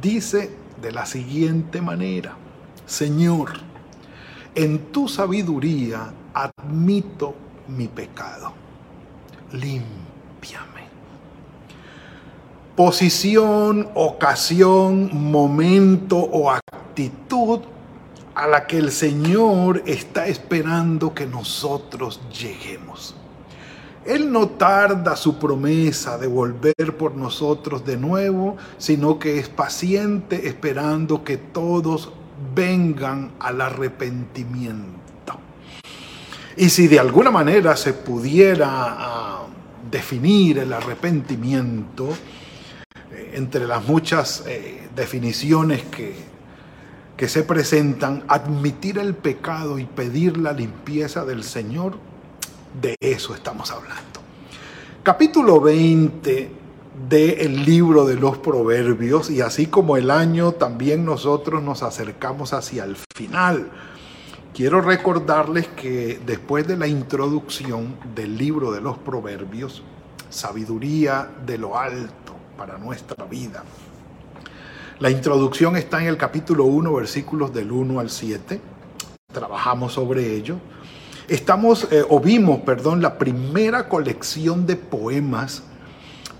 Dice de la siguiente manera, Señor, en tu sabiduría admito mi pecado. Límpiame. Posición, ocasión, momento o actitud a la que el Señor está esperando que nosotros lleguemos. Él no tarda su promesa de volver por nosotros de nuevo, sino que es paciente esperando que todos vengan al arrepentimiento. Y si de alguna manera se pudiera ah, definir el arrepentimiento, eh, entre las muchas eh, definiciones que, que se presentan, admitir el pecado y pedir la limpieza del Señor, de eso estamos hablando. Capítulo 20 del libro de los proverbios y así como el año también nosotros nos acercamos hacia el final. Quiero recordarles que después de la introducción del libro de los proverbios, sabiduría de lo alto para nuestra vida, la introducción está en el capítulo 1, versículos del 1 al 7. Trabajamos sobre ello. Estamos, eh, o vimos, perdón, la primera colección de poemas,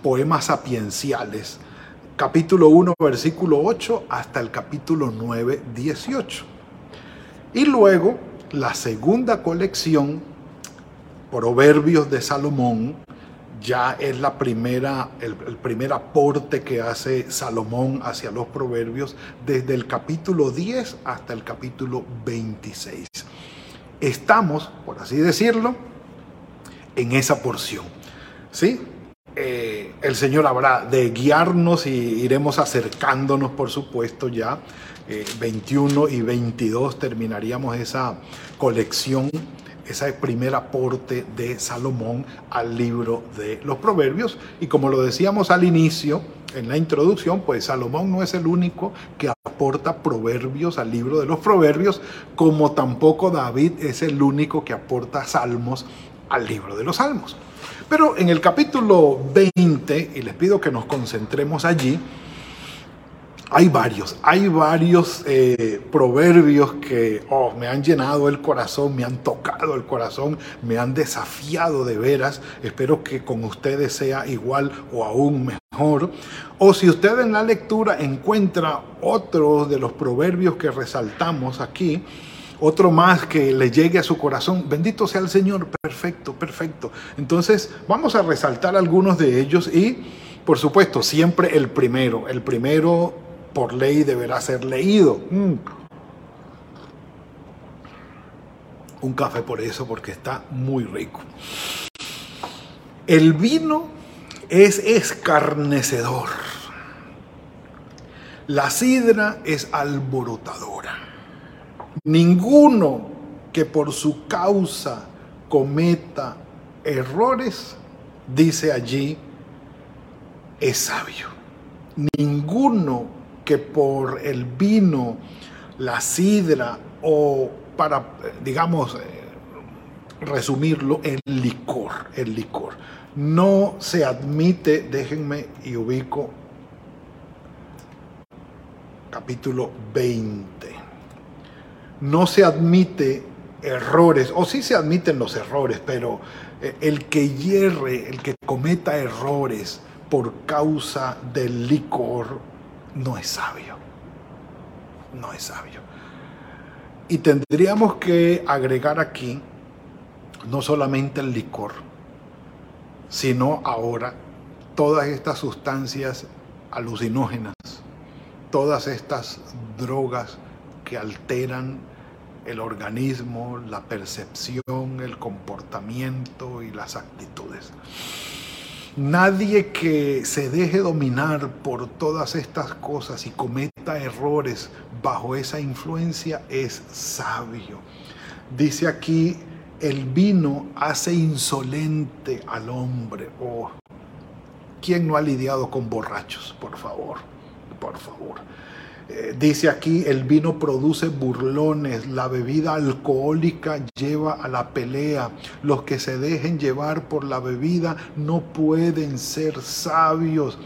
poemas sapienciales, capítulo 1, versículo 8, hasta el capítulo 9, 18. Y luego la segunda colección, Proverbios de Salomón, ya es la primera, el, primer aporte que hace Salomón hacia los proverbios desde el capítulo 10 hasta el capítulo 26 estamos, por así decirlo, en esa porción. ¿Sí? Eh, el Señor habrá de guiarnos y iremos acercándonos, por supuesto, ya. 21 eh, y 22 terminaríamos esa colección, ese primer aporte de Salomón al libro de los Proverbios. Y como lo decíamos al inicio, en la introducción, pues Salomón no es el único que aporta proverbios al libro de los proverbios, como tampoco David es el único que aporta salmos al libro de los salmos. Pero en el capítulo 20, y les pido que nos concentremos allí, hay varios, hay varios eh, proverbios que oh, me han llenado el corazón, me han tocado el corazón, me han desafiado de veras. Espero que con ustedes sea igual o aún mejor. O si usted en la lectura encuentra otro de los proverbios que resaltamos aquí, otro más que le llegue a su corazón, bendito sea el Señor, perfecto, perfecto. Entonces vamos a resaltar algunos de ellos y, por supuesto, siempre el primero, el primero por ley deberá ser leído. Mm. Un café por eso, porque está muy rico. El vino es escarnecedor. La sidra es alborotadora. Ninguno que por su causa cometa errores, dice allí, es sabio. Ninguno que por el vino, la sidra o para, digamos, eh, resumirlo, el licor, el licor. No se admite, déjenme y ubico capítulo 20. No se admite errores, o sí se admiten los errores, pero eh, el que hierre, el que cometa errores por causa del licor, no es sabio. No es sabio. Y tendríamos que agregar aquí no solamente el licor, sino ahora todas estas sustancias alucinógenas, todas estas drogas que alteran el organismo, la percepción, el comportamiento y las actitudes. Nadie que se deje dominar por todas estas cosas y cometa errores bajo esa influencia es sabio. Dice aquí, el vino hace insolente al hombre. Oh, ¿Quién no ha lidiado con borrachos? Por favor, por favor. Eh, dice aquí, el vino produce burlones, la bebida alcohólica lleva a la pelea. Los que se dejen llevar por la bebida no pueden ser sabios.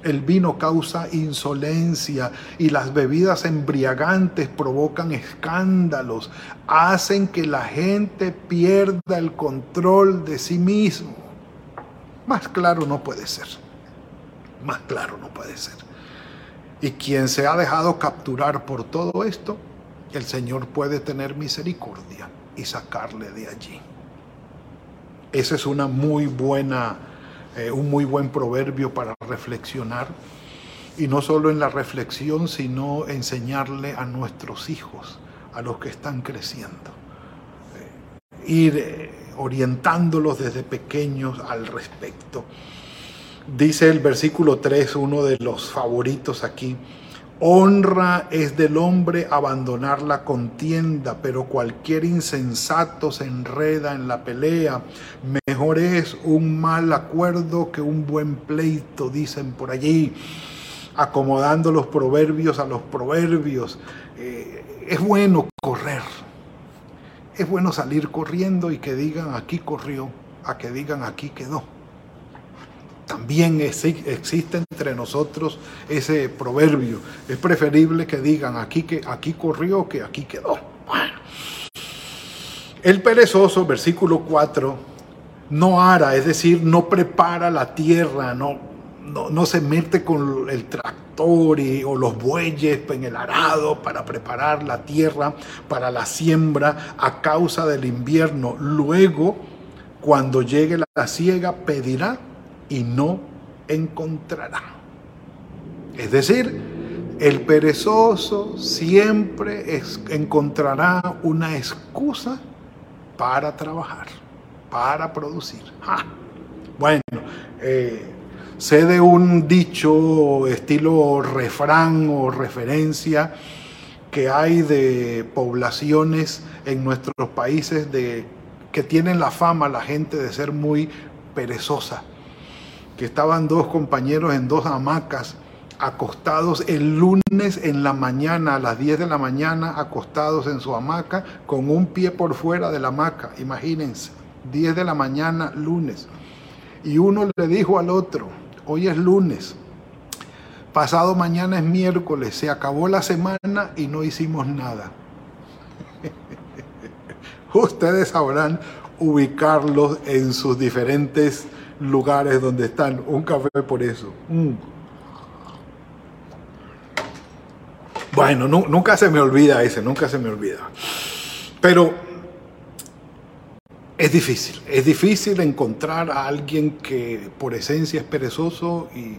El vino causa insolencia y las bebidas embriagantes provocan escándalos, hacen que la gente pierda el control de sí mismo. Más claro no puede ser. Más claro no puede ser. Y quien se ha dejado capturar por todo esto, el Señor puede tener misericordia y sacarle de allí. Ese es una muy buena eh, un muy buen proverbio para reflexionar y no solo en la reflexión, sino enseñarle a nuestros hijos, a los que están creciendo, eh, ir eh, orientándolos desde pequeños al respecto. Dice el versículo 3, uno de los favoritos aquí, Honra es del hombre abandonar la contienda, pero cualquier insensato se enreda en la pelea. Mejor es un mal acuerdo que un buen pleito, dicen por allí, acomodando los proverbios a los proverbios. Eh, es bueno correr, es bueno salir corriendo y que digan aquí corrió, a que digan aquí quedó. También existe entre nosotros ese proverbio. Es preferible que digan aquí que aquí corrió que aquí quedó. El perezoso, versículo 4, no ara, es decir, no prepara la tierra, no, no, se mete con el tractor o los bueyes en el arado para preparar la tierra para la siembra a causa del invierno. Luego, cuando llegue la siega, pedirá y no encontrará. Es decir, el perezoso siempre encontrará una excusa para trabajar, para producir. Bueno, eh, sé de un dicho estilo refrán o referencia que hay de poblaciones en nuestros países de, que tienen la fama la gente de ser muy perezosa que estaban dos compañeros en dos hamacas acostados el lunes en la mañana, a las 10 de la mañana, acostados en su hamaca, con un pie por fuera de la hamaca, imagínense, 10 de la mañana, lunes. Y uno le dijo al otro, hoy es lunes, pasado mañana es miércoles, se acabó la semana y no hicimos nada. Ustedes sabrán ubicarlos en sus diferentes lugares donde están. Un café por eso. Mm. Bueno, nunca se me olvida ese, nunca se me olvida. Pero es difícil, es difícil encontrar a alguien que por esencia es perezoso y,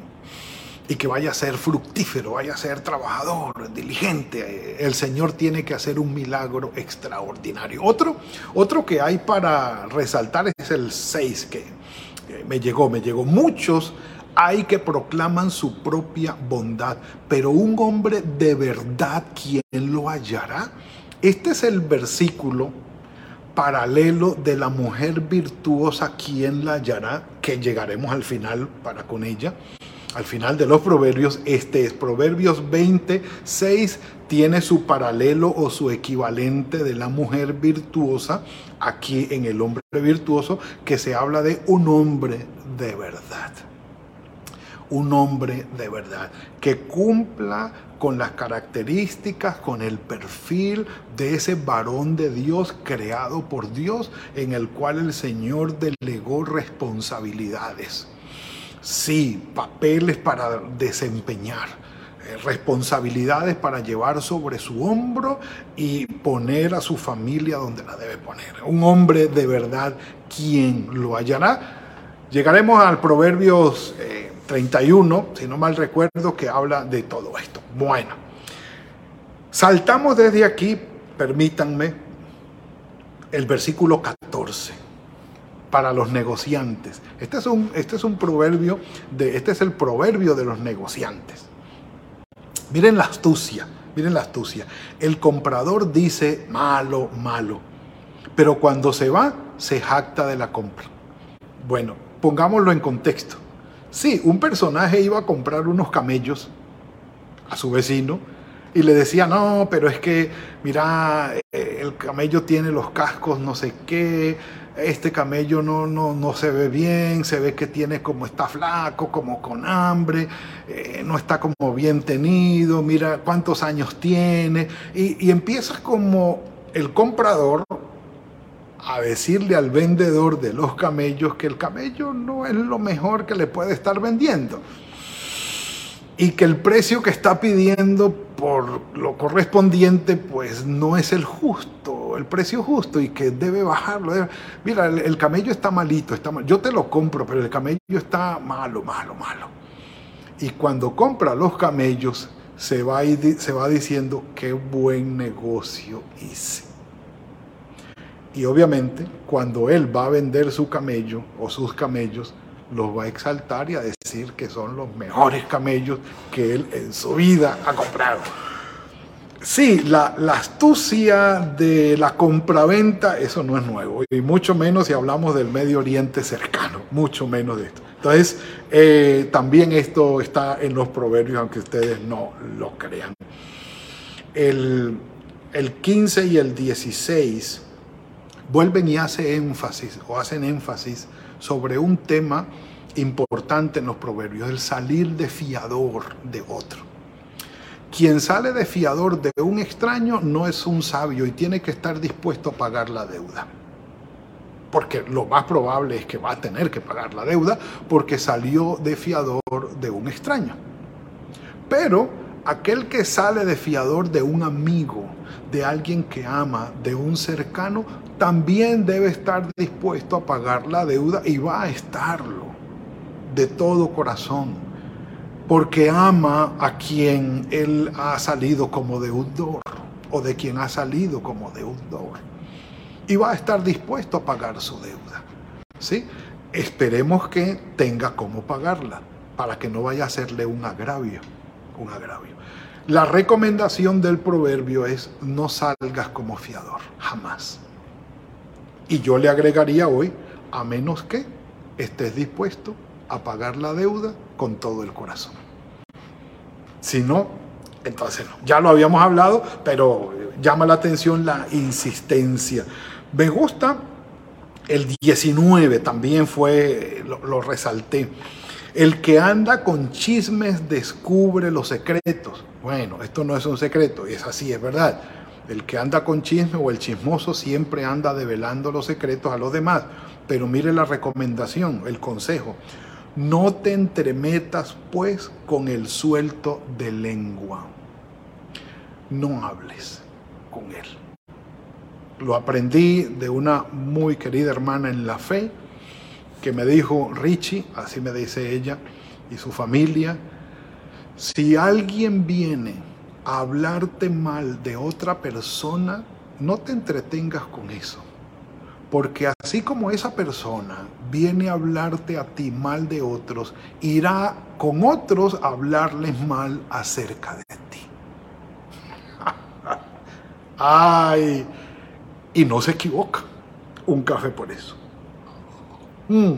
y que vaya a ser fructífero, vaya a ser trabajador, diligente. El Señor tiene que hacer un milagro extraordinario. Otro, otro que hay para resaltar es el 6, que me llegó, me llegó. Muchos hay que proclaman su propia bondad, pero un hombre de verdad, ¿quién lo hallará? Este es el versículo paralelo de la mujer virtuosa, ¿quién la hallará? Que llegaremos al final para con ella. Al final de los proverbios, este es Proverbios 26, tiene su paralelo o su equivalente de la mujer virtuosa aquí en el hombre virtuoso, que se habla de un hombre de verdad. Un hombre de verdad que cumpla con las características, con el perfil de ese varón de Dios creado por Dios, en el cual el Señor delegó responsabilidades. Sí, papeles para desempeñar eh, responsabilidades para llevar sobre su hombro y poner a su familia donde la debe poner. Un hombre de verdad, ¿quién lo hallará? Llegaremos al Proverbios 31, eh, si no mal recuerdo, que habla de todo esto. Bueno, saltamos desde aquí, permítanme, el versículo 14. Para los negociantes. Este es un, este es un proverbio, de, este es el proverbio de los negociantes. Miren la astucia, miren la astucia. El comprador dice malo, malo, pero cuando se va, se jacta de la compra. Bueno, pongámoslo en contexto. Sí, un personaje iba a comprar unos camellos a su vecino y le decía, no, pero es que, mira, eh, el camello tiene los cascos no sé qué, este camello no, no, no se ve bien, se ve que tiene como está flaco, como con hambre, eh, no está como bien tenido, mira cuántos años tiene, y, y empiezas como el comprador a decirle al vendedor de los camellos que el camello no es lo mejor que le puede estar vendiendo y que el precio que está pidiendo por lo correspondiente pues no es el justo, el precio justo y que debe bajarlo. Mira, el, camello está malito, está mal. yo te lo compro, pero el camello está malo, malo, malo. Y cuando compra los camellos se va, se va diciendo qué buen negocio hice. Y obviamente cuando él va a vender su camello o sus camellos, los va a exaltar y a decir que son los mejores camellos que él en su vida ha comprado. Sí, la, astucia de la compraventa, eso no es nuevo, y mucho menos si hablamos del Medio Oriente cercano, mucho menos de esto. Entonces, eh, también esto está en los proverbios, aunque ustedes no lo crean. El, el 15 y el 16 vuelven y hacen énfasis, o hacen énfasis sobre un tema importante en los proverbios, el salir de fiador de otro. Quien sale de fiador de un extraño no es un sabio y tiene que estar dispuesto a pagar la deuda. Porque lo más probable es que va a tener que pagar la deuda porque salió de fiador de un extraño. Pero aquel que sale de fiador de un amigo, de alguien que ama, de un cercano, también debe estar dispuesto a pagar la deuda y va a estarlo de todo corazón, porque ama a quien él ha salido como deudor o de quien ha salido como deudor y va a estar dispuesto a pagar su deuda. ¿Sí? Esperemos que tenga cómo pagarla para que no vaya a hacerle un agravio, un agravio. La recomendación del proverbio es no salgas como fiador, jamás. Y yo le agregaría hoy, a menos que estés dispuesto a pagar la deuda con todo el corazón. Si no, entonces no. Ya lo habíamos hablado, pero llama la atención la insistencia. Me gusta el 19, también fue, lo, lo resalté. El que anda con chismes descubre los secretos. Bueno, esto no es un secreto, es así, es verdad. El que anda con chisme o el chismoso siempre anda develando los secretos a los demás. Pero mire la recomendación, el consejo. No te entremetas pues con el suelto de lengua. No hables con él. Lo aprendí de una muy querida hermana en la fe que me dijo, Richie, así me dice ella y su familia, si alguien viene hablarte mal de otra persona, no te entretengas con eso. Porque así como esa persona viene a hablarte a ti mal de otros, irá con otros a hablarles mal acerca de ti. Ay, y no se equivoca. Un café por eso. Mm.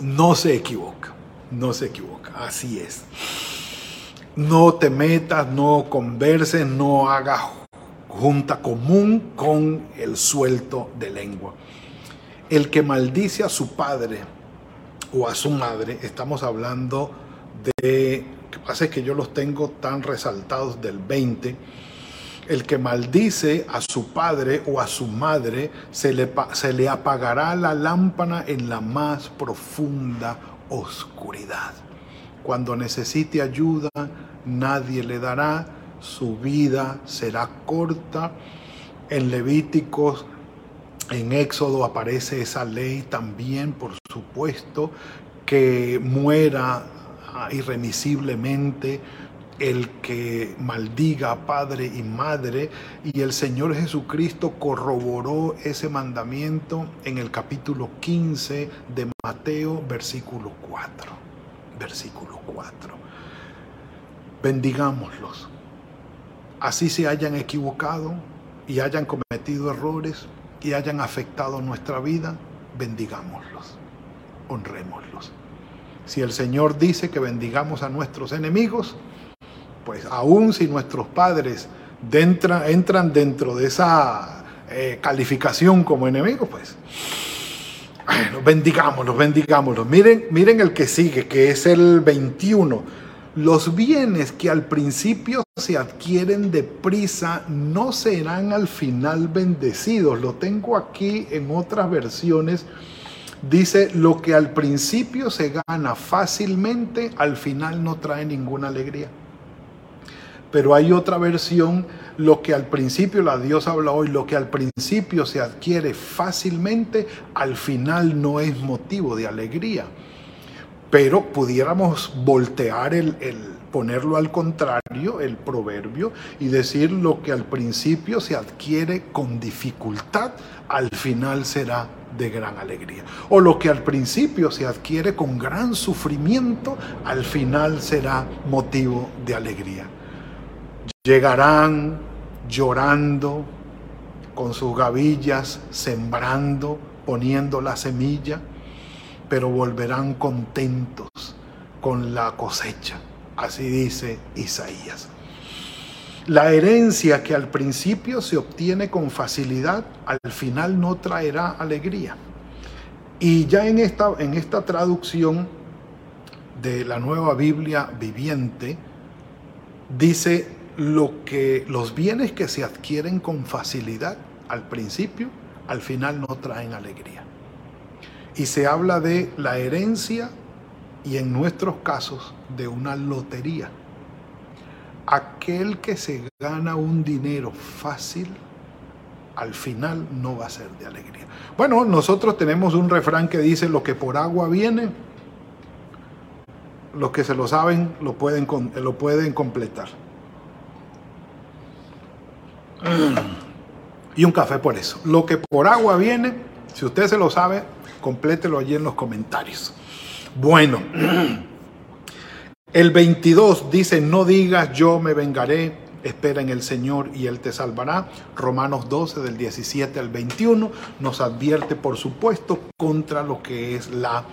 No se equivoca, no se equivoca, así es no te metas, no converses, no hagas junta común con el suelto de lengua. El que maldice a su padre o a su madre, estamos hablando de, que pasa es que yo los tengo tan resaltados del 20, el que maldice a su padre o a su madre, se le, se le apagará la lámpara en la más profunda oscuridad. Cuando necesite ayuda, nadie le dará, su vida será corta. En Levíticos, en Éxodo aparece esa ley también, por supuesto, que muera irremisiblemente el que maldiga a padre y madre y el Señor Jesucristo corroboró ese mandamiento en el capítulo 15 de Mateo versículo 4. Versículo 4. Bendigámoslos. Así se hayan equivocado y hayan cometido errores y hayan afectado nuestra vida, bendigámoslos, honrémoslos. Si el Señor dice que bendigamos a nuestros enemigos, pues aún si nuestros padres entran dentro de esa eh, calificación como enemigos, pues bendigámoslos, bendigámoslos. Miren, miren el que sigue, que es el 21. Los bienes que al principio se adquieren deprisa no serán al final bendecidos. Lo tengo aquí en otras versiones. Dice, lo que al principio se gana fácilmente, al final no trae ninguna alegría. Pero hay otra versión, lo que al principio, la Dios habla hoy, lo que al principio se adquiere fácilmente, al final no es motivo de alegría. Pero pudiéramos voltear el, el ponerlo al contrario, el proverbio, y decir lo que al principio se adquiere con dificultad, al final será de gran alegría. O lo que al principio se adquiere con gran sufrimiento, al final será motivo de alegría. Llegarán llorando, con sus gavillas, sembrando, poniendo la semilla, pero volverán contentos con la cosecha. Así dice Isaías. La herencia que al principio se obtiene con facilidad, al final no traerá alegría. Y ya en esta, en esta traducción de la nueva Biblia viviente, dice lo que, los bienes que se adquieren con facilidad al principio, al final no traen alegría. Y se habla de la herencia y en nuestros casos de una lotería. Aquel que se gana un dinero fácil, al final no va a ser de alegría. Bueno, nosotros tenemos un refrán que dice, lo que por agua viene, los que se lo saben lo pueden, lo pueden completar. y un café por eso. Lo que por agua viene, si usted se lo sabe, complételo allí en los comentarios. Bueno, el 22 dice, no digas yo me vengaré, espera en el Señor y Él te salvará. Romanos 12 del 17 al 21 nos advierte, por supuesto, contra lo que es la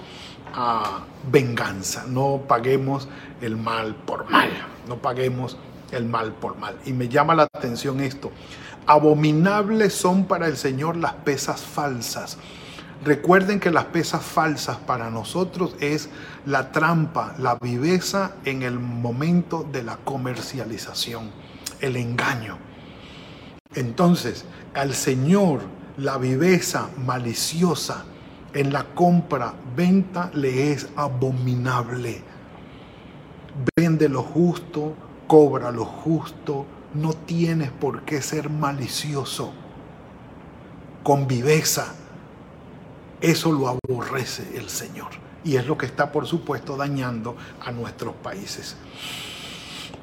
ah, venganza. No paguemos el mal por mal, no paguemos el mal por mal. Y me llama la atención esto. Abominables son para el Señor las pesas falsas. Recuerden que las pesas falsas para nosotros es la trampa, la viveza en el momento de la comercialización, el engaño. Entonces, al Señor la viveza maliciosa en la compra, venta le es abominable. Vende lo justo, cobra lo justo, no tienes por qué ser malicioso, con viveza. Eso lo aborrece el Señor y es lo que está, por supuesto, dañando a nuestros países.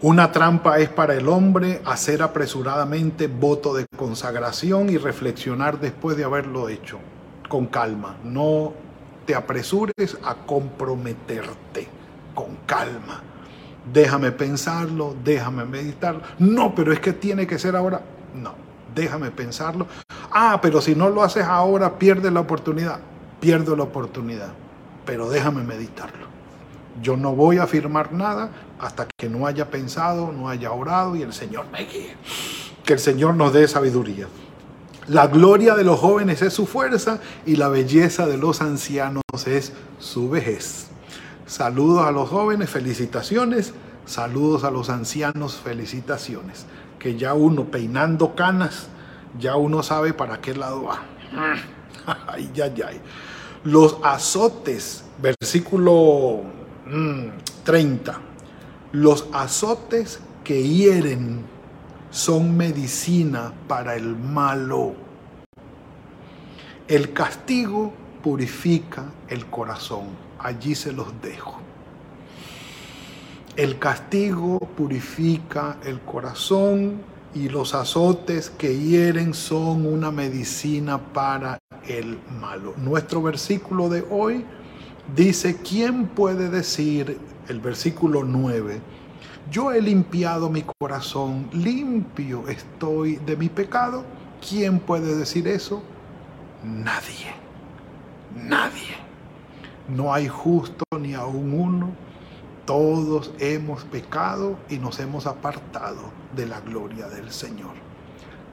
Una trampa es para el hombre hacer apresuradamente voto de consagración y reflexionar después de haberlo hecho, con calma. No te apresures a comprometerte, con calma déjame pensarlo, déjame meditarlo. No, pero es que tiene que ser ahora. No, déjame pensarlo. Ah, pero si no lo haces ahora, pierdes la oportunidad. Pierdo la oportunidad, pero déjame meditarlo. Yo no voy a afirmar nada hasta que no haya pensado, no haya orado y el Señor me guíe. Que el Señor nos dé sabiduría. La gloria de los jóvenes es su fuerza y la belleza de los ancianos es su vejez. Saludos a los jóvenes, felicitaciones. Saludos a los ancianos, felicitaciones. Que ya uno peinando canas, ya uno sabe para qué lado va. ay, ay, ay. Los azotes, versículo 30. Mm, los azotes que hieren son medicina para el malo. El castigo purifica el corazón allí se los dejo. El castigo purifica el corazón y los azotes que hieren son una medicina para el malo. Nuestro versículo de hoy dice, ¿quién puede decir, el versículo 9, yo he limpiado mi corazón, limpio estoy de mi pecado? ¿Quién puede decir eso? Nadie, nadie. No hay justo ni aún uno. Todos hemos pecado y nos hemos apartado de la gloria del Señor.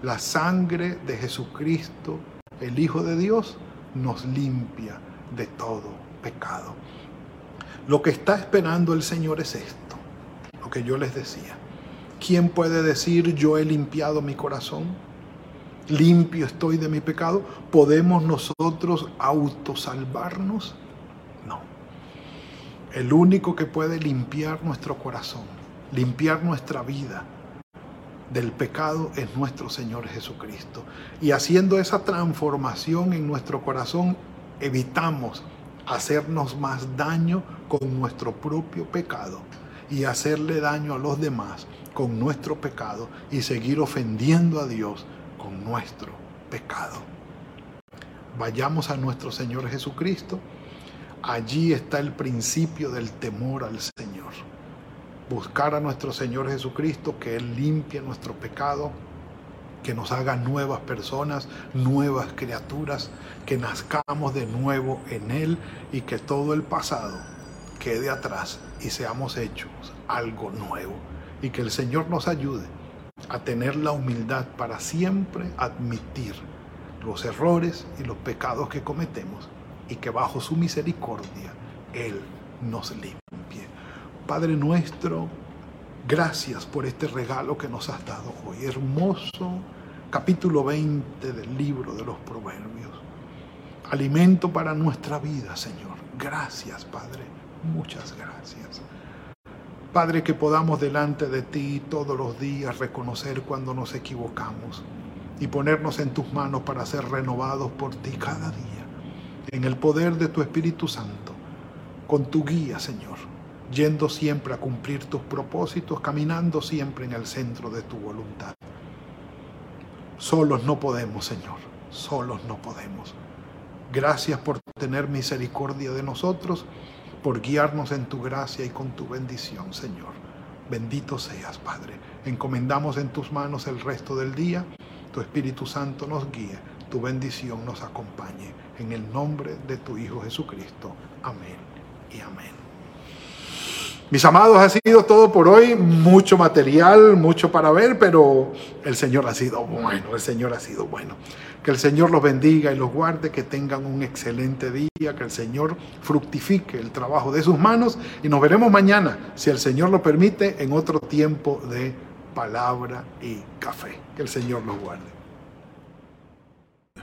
La sangre de Jesucristo, el Hijo de Dios, nos limpia de todo pecado. Lo que está esperando el Señor es esto, lo que yo les decía. ¿Quién puede decir yo he limpiado mi corazón? Limpio estoy de mi pecado. ¿Podemos nosotros autosalvarnos? El único que puede limpiar nuestro corazón, limpiar nuestra vida del pecado es nuestro Señor Jesucristo. Y haciendo esa transformación en nuestro corazón, evitamos hacernos más daño con nuestro propio pecado y hacerle daño a los demás con nuestro pecado y seguir ofendiendo a Dios con nuestro pecado. Vayamos a nuestro Señor Jesucristo Allí está el principio del temor al Señor. Buscar a nuestro Señor Jesucristo, que Él limpie nuestro pecado, que nos haga nuevas personas, nuevas criaturas, que nazcamos de nuevo en Él y que todo el pasado quede atrás y seamos hechos algo nuevo. Y que el Señor nos ayude a tener la humildad para siempre admitir los errores y los pecados que cometemos y que bajo su misericordia Él nos limpie. Padre nuestro, gracias por este regalo que nos has dado hoy. Hermoso capítulo 20 del libro de los Proverbios. Alimento para nuestra vida, Señor. Gracias, Padre. Muchas gracias. Padre, que podamos delante de ti todos los días reconocer cuando nos equivocamos y ponernos en tus manos para ser renovados por ti cada día en el poder de tu Espíritu Santo, con tu guía, Señor, yendo siempre a cumplir tus propósitos, caminando siempre en el centro de tu voluntad. Solos no podemos, Señor, solos no podemos. Gracias por tener misericordia de nosotros, por guiarnos en tu gracia y con tu bendición, Señor. Bendito seas, Padre. Encomendamos en tus manos el resto del día. Tu Espíritu Santo nos guíe, tu bendición nos acompañe en el nombre de tu Hijo Jesucristo. Amén y amén. Mis amados, ha sido todo por hoy. Mucho material, mucho para ver, pero el Señor ha sido bueno, el Señor ha sido bueno. Que el Señor los bendiga y los guarde, que tengan un excelente día, que el Señor fructifique el trabajo de sus manos y nos veremos mañana, si el Señor lo permite, en otro tiempo de palabra y café. Que el Señor los guarde.